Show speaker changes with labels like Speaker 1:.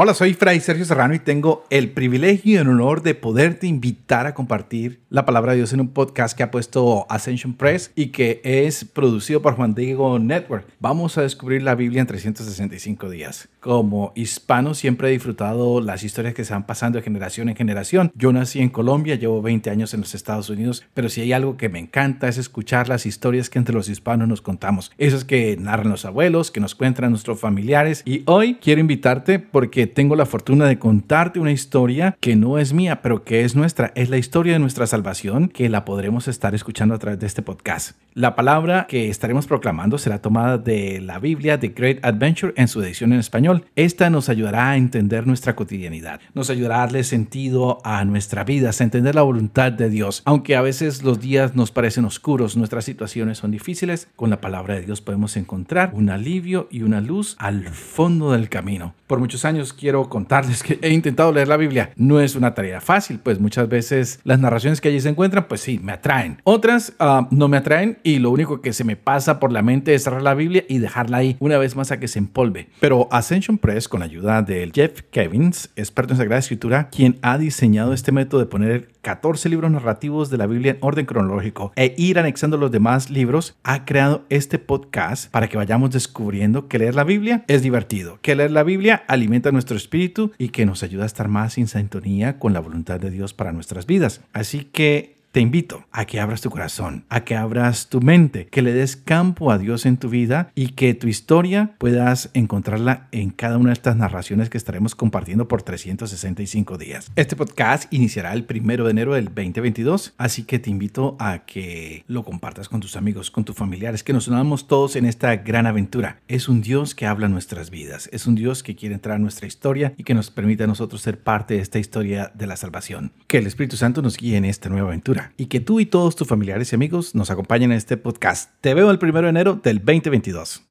Speaker 1: Hola, soy Fray Sergio Serrano y tengo el privilegio y el honor de poderte invitar a compartir la palabra de Dios en un podcast que ha puesto Ascension Press y que es producido por Juan Diego Network. Vamos a descubrir la Biblia en 365 días. Como hispano siempre he disfrutado las historias que se van pasando de generación en generación. Yo nací en Colombia, llevo 20 años en los Estados Unidos, pero si hay algo que me encanta es escuchar las historias que entre los hispanos nos contamos. Esas que narran los abuelos, que nos cuentan nuestros familiares. Y hoy quiero invitarte porque tengo la fortuna de contarte una historia que no es mía, pero que es nuestra. Es la historia de nuestra salvación que la podremos estar escuchando a través de este podcast. La palabra que estaremos proclamando será tomada de la Biblia The Great Adventure en su edición en español. Esta nos ayudará a entender nuestra cotidianidad, nos ayudará a darle sentido a nuestra vida, a entender la voluntad de Dios. Aunque a veces los días nos parecen oscuros, nuestras situaciones son difíciles, con la palabra de Dios podemos encontrar un alivio y una luz al fondo del camino. Por muchos años quiero contarles que he intentado leer la Biblia. No es una tarea fácil, pues muchas veces las narraciones que allí se encuentran, pues sí, me atraen. Otras uh, no me atraen y lo único que se me pasa por la mente es cerrar la Biblia y dejarla ahí una vez más a que se empolve. Pero Ascension Press, con la ayuda de Jeff Kevins, experto en Sagrada Escritura, quien ha diseñado este método de poner 14 libros narrativos de la Biblia en orden cronológico e ir anexando los demás libros, ha creado este podcast para que vayamos descubriendo que leer la Biblia es divertido, que leer la Biblia alimenta nuestro espíritu y que nos ayuda a estar más en sintonía con la voluntad de Dios para nuestras vidas. Así que te invito a que abras tu corazón, a que abras tu mente, que le des campo a Dios en tu vida y que tu historia puedas encontrarla en cada una de estas narraciones que estaremos compartiendo por 365 días. Este podcast iniciará el primero de enero del 2022, así que te invito a que lo compartas con tus amigos, con tus familiares, que nos unamos todos en esta gran aventura. Es un Dios que habla nuestras vidas, es un Dios que quiere entrar a nuestra historia y que nos permite a nosotros ser parte de esta historia de la salvación. Que el Espíritu Santo nos guíe en esta nueva aventura y que tú y todos tus familiares y amigos nos acompañen en este podcast. Te veo el primero de enero del 2022.